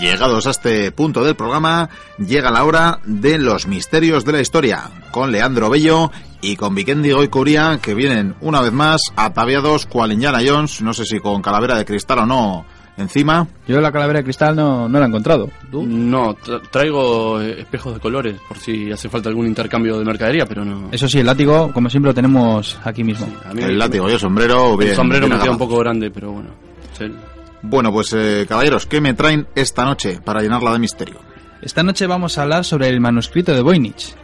Llegados a este punto del programa, llega la hora de los misterios de la historia, con Leandro Bello y con Vikendi Goicuria, que vienen una vez más ataviados cual Indiana Jones, no sé si con calavera de cristal o no, encima. Yo la calavera de cristal no, no la he encontrado. ¿Tú? No, tra- traigo espejos de colores por si hace falta algún intercambio de mercadería, pero no. Eso sí, el látigo, como siempre, lo tenemos aquí mismo. A mí El me- látigo y el sombrero, bien. el sombrero bien me queda un poco grande, pero bueno. Sí. Bueno, pues eh, caballeros, ¿qué me traen esta noche para llenarla de misterio? Esta noche vamos a hablar sobre el manuscrito de Voynich.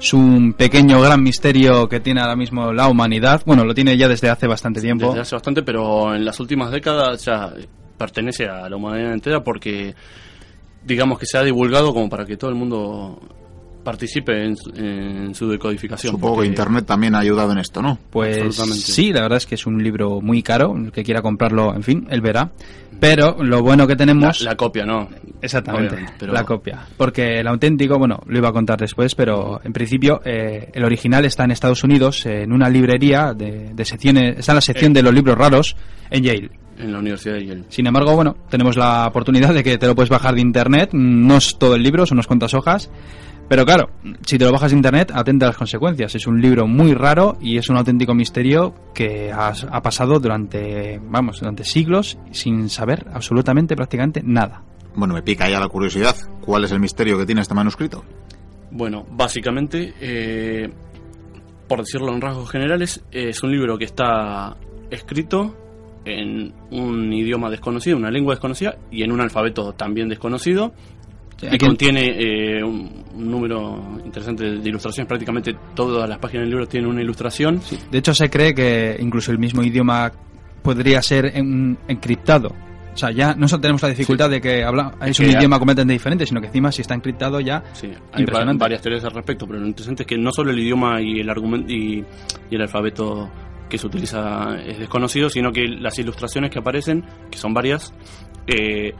Es un pequeño gran misterio que tiene ahora mismo la humanidad. Bueno, lo tiene ya desde hace bastante tiempo. Desde hace bastante, pero en las últimas décadas ya pertenece a la humanidad entera porque digamos que se ha divulgado como para que todo el mundo participe en, su- en su decodificación. Supongo que porque- Internet también ha ayudado en esto, ¿no? Pues sí, la verdad es que es un libro muy caro. El que quiera comprarlo, en fin, él verá. Pero lo bueno que La, tenemos... la copia, ¿no? Exactamente, pero- la copia. Porque el auténtico, bueno, lo iba a contar después, pero en principio eh, el original está en Estados Unidos, eh, en una librería de, de secciones, está en la sección Eh. de los libros raros en Yale. En la Universidad de Yale. Sin embargo, bueno, tenemos la oportunidad de que te lo puedes bajar de internet, no es todo el libro, son unas cuantas hojas, pero claro, si te lo bajas de internet, atenta a las consecuencias. Es un libro muy raro y es un auténtico misterio que ha, ha pasado durante, vamos, durante siglos sin saber absolutamente prácticamente nada. Bueno, me pica ya la curiosidad. ¿Cuál es el misterio que tiene este manuscrito? Bueno, básicamente, eh, por decirlo en rasgos generales, es un libro que está escrito en un idioma desconocido, una lengua desconocida y en un alfabeto también desconocido. Hay Y que- contiene eh, un, un número interesante de ilustraciones. Prácticamente todas las páginas del libro tienen una ilustración. De hecho, se cree que incluso el mismo idioma podría ser en- encriptado. O sea, ya no solo tenemos la dificultad de que habla, es que un ya- idioma completamente diferente, sino que encima si está encriptado ya... Sí, hay varias teorías al respecto, pero lo interesante es que no solo el idioma y el argumento y, y el alfabeto que se utiliza es desconocido, sino que las ilustraciones que aparecen, que son varias, eh,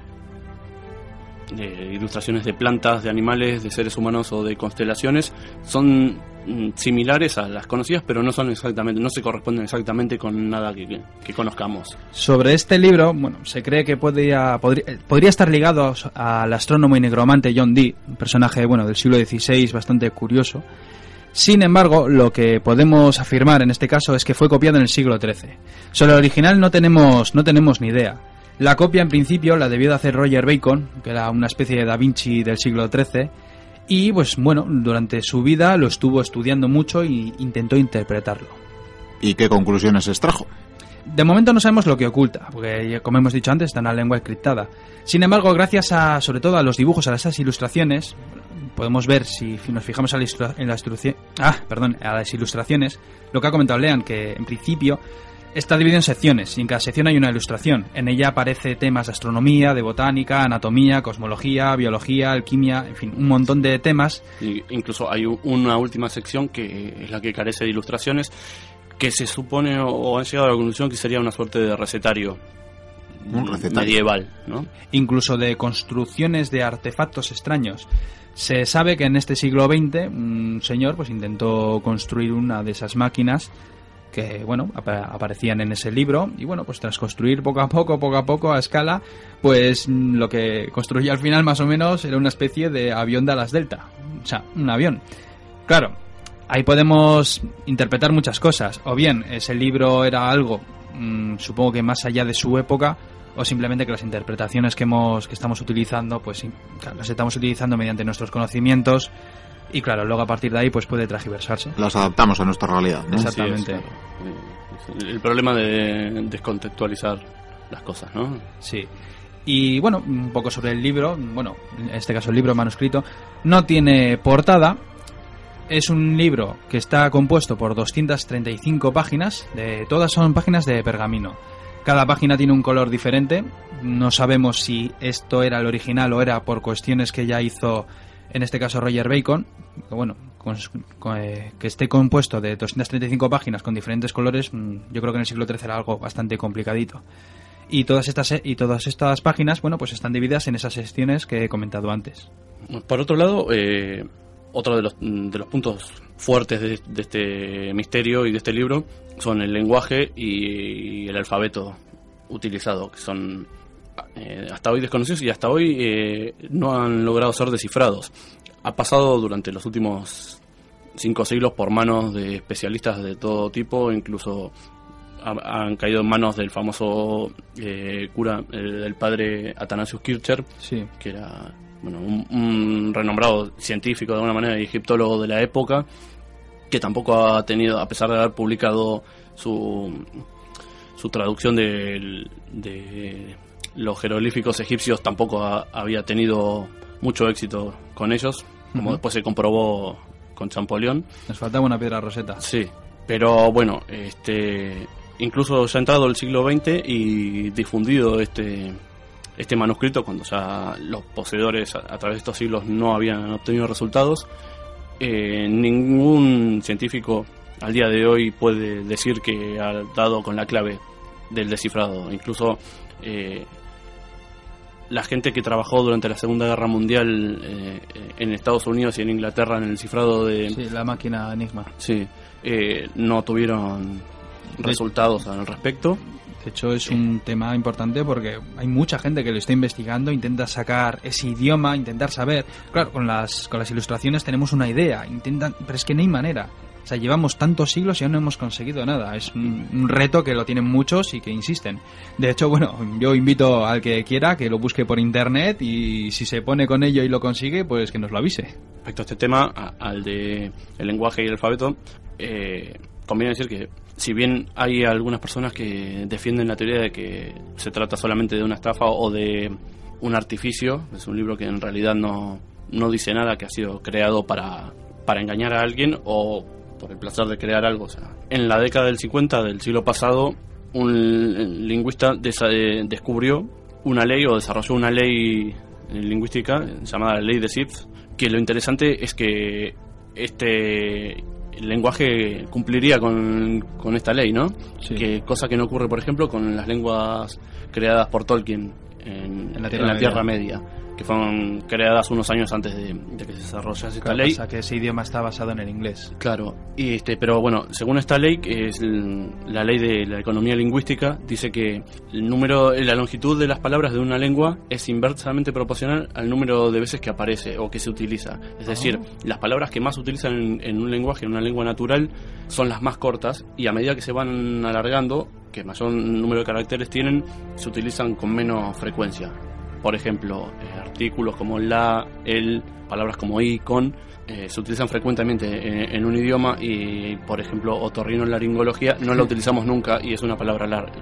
ilustraciones de plantas, de animales, de seres humanos o de constelaciones, son mm, similares a las conocidas, pero no son exactamente, no se corresponden exactamente con nada que, conozcamos. Sobre este libro, bueno, se cree que podría, podría, eh, podría estar ligado al astrónomo y negromante John Dee, un personaje, bueno, del siglo XVI bastante curioso. Sin embargo, lo que podemos afirmar en este caso es que fue copiado en el siglo XIII. Sobre el original no tenemos, no tenemos ni idea. La copia, en principio, la debió de hacer Roger Bacon, que era una especie de Da Vinci del siglo XIII, y pues bueno, durante su vida lo estuvo estudiando mucho e intentó interpretarlo. ¿Y qué conclusiones extrajo? De momento no sabemos lo que oculta, porque como hemos dicho antes está en una lengua encriptada. Sin embargo, gracias a, sobre todo a los dibujos, a esas ilustraciones, podemos ver si nos fijamos a la en la ah, perdón, a las ilustraciones, lo que ha comentado Lean, que en principio está dividido en secciones y en cada sección hay una ilustración. En ella aparece temas de astronomía, de botánica, anatomía, cosmología, biología, alquimia, en fin, un montón de temas Y incluso hay una última sección que es la que carece de ilustraciones, que se supone o han llegado a la conclusión que sería una suerte de recetario, Un recetario. medieval, ¿no? incluso de construcciones de artefactos extraños. Se sabe que en este siglo XX un señor pues intentó construir una de esas máquinas que bueno apa- aparecían en ese libro. Y bueno pues tras construir poco a poco poco a poco a escala pues mm, lo que construyó al final más o menos era una especie de avión de alas delta. O sea un avión. Claro ahí podemos interpretar muchas cosas. O bien ese libro era algo mm, supongo que más allá de su época o simplemente que las interpretaciones que hemos que estamos utilizando pues las estamos utilizando mediante nuestros conocimientos y claro luego a partir de ahí pues puede transgiversarse Las adaptamos a nuestra realidad. Exactamente. Sí, es, claro. Es el problema de descontextualizar las cosas, ¿no? Sí. Y bueno, un poco sobre el libro, bueno, en este caso el libro manuscrito, no tiene portada. Es un libro que está compuesto por 235 páginas, de todas son páginas de pergamino. Cada página tiene un color diferente. No sabemos si esto era el original o era por cuestiones que ya hizo, en este caso Roger Bacon. Que bueno, con- con- eh, que esté compuesto de 235 páginas con diferentes colores, mm, yo creo que en el siglo XIII era algo bastante complicadito. Y todas estas y todas estas páginas, bueno, pues están divididas en esas secciones que he comentado antes. Por otro lado, eh, otro de los, de los puntos fuertes de, de este misterio y de este libro son el lenguaje y el alfabeto utilizado, que son eh, hasta hoy desconocidos y hasta hoy eh, no han logrado ser descifrados. Ha pasado durante los últimos cinco siglos por manos de especialistas de todo tipo, incluso ha- han caído en manos del famoso eh, cura, eh, del padre Athanasius Kircher, Sí. que era bueno, un, un renombrado científico de alguna manera y egiptólogo de la época, que tampoco ha tenido, a pesar de haber publicado su, su traducción del- de, los jeroglíficos egipcios, tampoco ha- había tenido mucho éxito con ellos, como después se comprobó con Champollion. Nos faltaba una piedra roseta. Sí, pero bueno, este incluso ya ha entrado el siglo XX y difundido este este manuscrito cuando ya los poseedores a, a través de estos siglos no habían obtenido resultados. eh, ningún científico al día de hoy puede decir que ha dado con la clave del descifrado. Incluso eh, la gente que trabajó durante la Segunda Guerra Mundial eh, en Estados Unidos y en Inglaterra en el cifrado de, Sí, la máquina Enigma. Sí, eh, no tuvieron resultados al respecto. De hecho, es un tema importante porque hay mucha gente que lo está investigando, intenta sacar ese idioma, intentar saber. Claro, con las, con las ilustraciones tenemos una idea, intentan, pero es que no hay manera. O sea, llevamos tantos siglos y aún no hemos conseguido nada. Es un, un reto que lo tienen muchos y que insisten. De hecho, bueno, yo invito al que quiera que lo busque por internet y si se pone con ello y lo consigue, pues que nos lo avise. Respecto a este tema, a- al de el lenguaje y el alfabeto, eh, conviene decir que si bien hay algunas personas que defienden la teoría de que se trata solamente de una estafa o de un artificio, es un libro que en realidad no, no dice nada, que ha sido creado para, para engañar a alguien o por el placer de crear algo. O sea, en la década del 50 del siglo pasado, un lingüista eh, descubrió una ley o desarrolló una ley lingüística llamada ley de Zipf, que lo interesante es que este lenguaje cumpliría con, con esta ley, ¿no? Sí. Que cosa que no ocurre, por ejemplo, con las lenguas creadas por Tolkien en, En la en Tierra Media. Tierra Media, que fueron creadas unos años antes de, de que se desarrollase esta Claro, ley. pasa que ese idioma está basado en el inglés. Claro, y este, pero bueno, según esta ley, que es la ley de la economía lingüística, dice que el número, la longitud de las palabras de una lengua es inversamente proporcional al número de veces que aparece o que se utiliza. Es decir, las palabras que más se utilizan en, en un lenguaje, en una lengua natural, son las más cortas y a medida que se van alargando, que mayor número de caracteres tienen, se utilizan con menos frecuencia. Por ejemplo, eh, artículos como la, el, palabras como y, con, eh, se utilizan frecuentemente en, en un idioma y, por ejemplo, otorrinolaringología no la utilizamos nunca y es una palabra larga.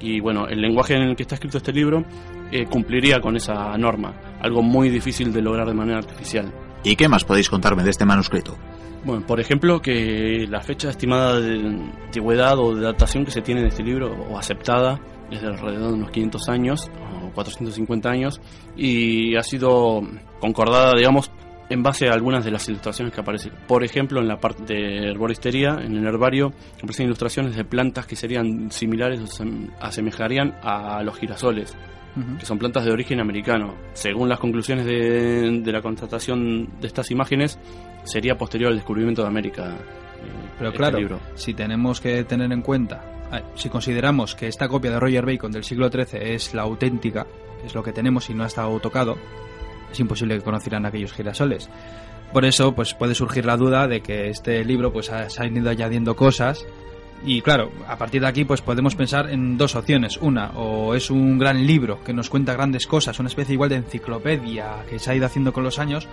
Y bueno, el lenguaje en el que está escrito este libro eh, cumpliría con esa norma, algo muy difícil de lograr de manera artificial. ¿Y qué más podéis contarme de este manuscrito? Bueno, por ejemplo, que la fecha estimada de antigüedad o de datación que se tiene de este libro, o aceptada, es de alrededor de unos 500 años, 450 años, y ha sido concordada, digamos, en base a algunas de las ilustraciones que aparecen. Por ejemplo, en la parte de herboristería, en el herbario, aparecen ilustraciones de plantas que serían similares o se asemejarían a los girasoles que son plantas de origen americano. Según las conclusiones de, de la constatación de estas imágenes, sería posterior al descubrimiento de América. Pero este claro, libro. si tenemos que tener en cuenta, ah, si consideramos que esta copia de Roger Bacon del siglo XIII es la auténtica, es lo que tenemos y no ha estado tocado, es imposible que conocieran aquellos girasoles. Por eso, pues puede surgir la duda de que este libro pues ha- se han ido añadiendo cosas y claro, a partir de aquí pues podemos pensar en dos opciones. Una, o es un gran libro que nos cuenta grandes cosas, una especie igual de enciclopedia que se ha ido haciendo con los años,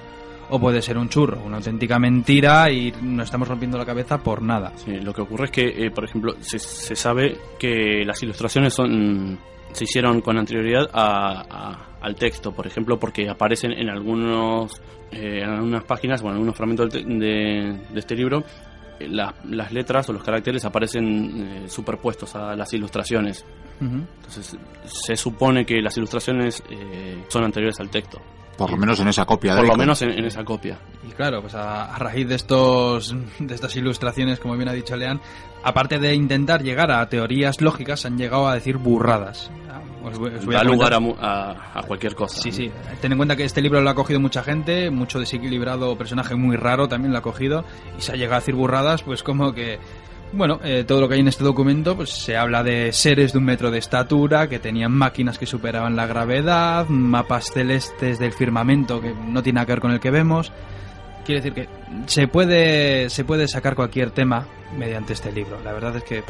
o puede ser un churro, una auténtica mentira y nos estamos rompiendo la cabeza por nada. Sí, lo que ocurre es que, eh, por ejemplo, se, se sabe que las ilustraciones son se hicieron con anterioridad a- a- al texto, por ejemplo, porque aparecen en algunos eh, en algunas páginas, bueno, en algunos fragmentos de, de este libro, eh, la- las letras o los caracteres aparecen eh, superpuestos a las ilustraciones. Entonces, se supone que las ilustraciones eh, son anteriores al texto. Por lo menos en esa copia de Por lo menos en, en esa copia. Y claro, pues a, a raíz de estos de estas ilustraciones, como bien ha dicho Lean, aparte de intentar llegar a teorías lógicas, han llegado a decir burradas. Os voy- os voy a Da lugar comentar- a, mu- a- a cualquier cosa. Sí, sí. Ten en cuenta que este libro lo ha cogido mucha gente, mucho desequilibrado personaje muy raro también lo ha cogido, y se ha llegado a decir burradas, pues como que Bueno, eh, todo lo que hay en este documento, pues se habla de seres de un metro de estatura, que tenían máquinas que superaban la gravedad, mapas celestes del firmamento que no tiene nada que ver con el que vemos. Quiere decir que se puede, se puede sacar cualquier tema mediante este libro. La verdad es que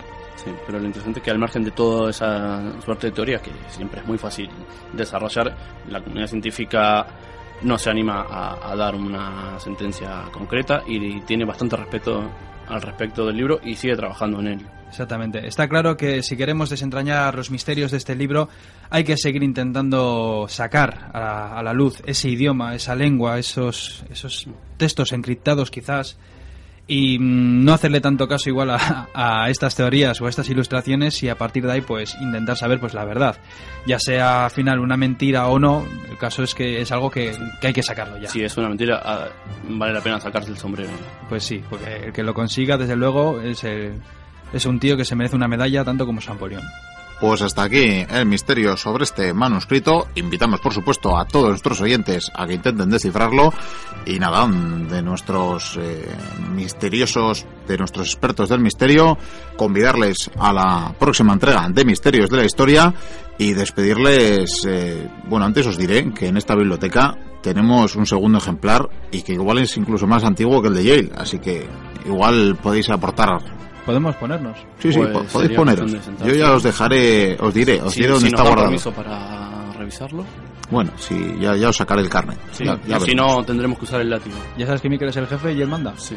Sí, pero lo interesante es que al margen de toda esa suerte de teorías, que siempre es muy fácil desarrollar, la comunidad científica no se anima a, a dar una sentencia concreta y tiene bastante respeto al respecto del libro y sigue trabajando en él. Exactamente. Está claro que si queremos desentrañar los misterios de este libro, hay que seguir intentando sacar a, a la luz ese idioma, esa lengua, esos, esos textos encriptados quizás, y mm, no hacerle tanto caso igual a, a estas teorías o a estas ilustraciones y a partir de ahí pues intentar saber pues la verdad. Ya sea al final una mentira o no, el caso es que es algo que, que hay que sacarlo ya. Si es una mentira, ah, vale la pena sacarse el sombrero. Pues sí, porque el que lo consiga desde luego es, el- es un tío que se merece una medalla tanto como Champollion. Pues hasta aquí el misterio sobre este manuscrito. Invitamos, por supuesto, a todos nuestros oyentes a que intenten descifrarlo. Y nada, de nuestros eh, misteriosos, de nuestros expertos del misterio, convidarles a la próxima entrega de Misterios de la Historia y despedirles. eh, bueno, antes os diré que en esta biblioteca tenemos un segundo ejemplar y que igual es incluso más antiguo que el de Yale. Así que igual podéis aportar Podemos ponernos. Sí, sí, Pues po- podéis poneros. Yo ya os dejaré, os diré, os Si, diré dónde si está guardado. permiso para revisarlo, Bueno, sí, ya, ya os sacaré el carnet. sí. Ya- ya Y si no, tendremos que usar el látigo. Ya sabes que Mikel es el jefe y él manda. Sí.